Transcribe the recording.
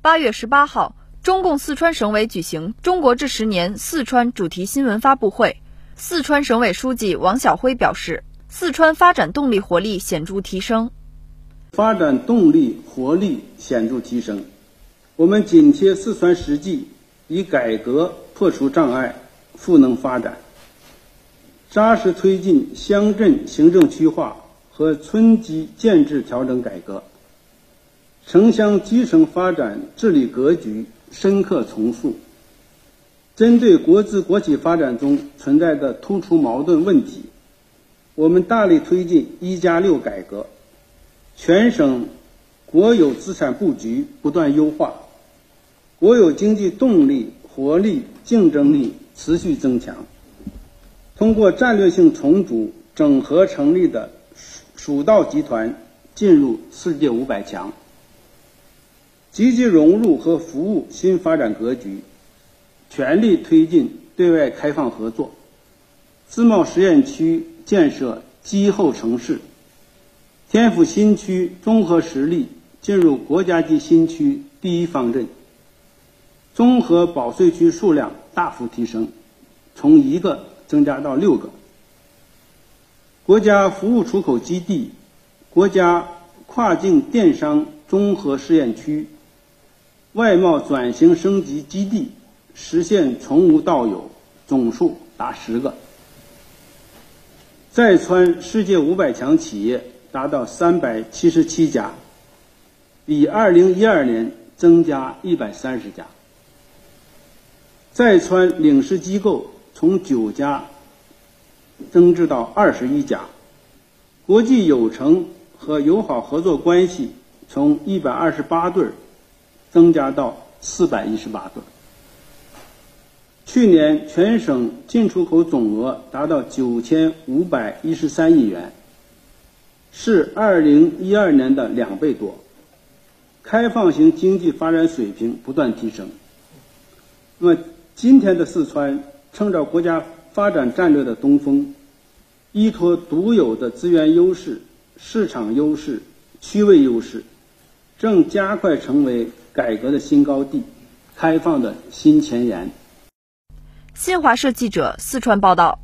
八月十八号，中共四川省委举行“中国这十年”四川主题新闻发布会。四川省委书记王晓辉表示，四川发展动力活力显著提升。发展动力活力显著提升，我们紧贴四川实际，以改革破除障碍，赋能发展，扎实推进乡镇行政区划和村级建制调整改革。城乡基层发展治理格局深刻重塑。针对国资国企发展中存在的突出矛盾问题，我们大力推进“一加六”改革，全省国有资产布局不断优化，国有经济动力、活力、竞争力持续增强。通过战略性重组整合成立的蜀蜀道集团进入世界五百强。积极融入和服务新发展格局，全力推进对外开放合作。自贸试验区建设基后城市，天府新区综合实力进入国家级新区第一方阵。综合保税区数量大幅提升，从一个增加到六个。国家服务出口基地、国家跨境电商综合试验区。外贸转型升级基地实现从无到有，总数达十个。在川世界五百强企业达到三百七十七家，比二零一二年增加一百三十家。在川领事机构从九家增至到二十一家，国际友城和友好合作关系从一百二十八对儿。增加到四百一十八个。去年全省进出口总额达到九千五百一十三亿元，是二零一二年的两倍多。开放型经济发展水平不断提升。那么，今天的四川乘着国家发展战略的东风，依托独有的资源优势、市场优势、区位优势，正加快成为。改革的新高地，开放的新前沿。新华社记者四川报道。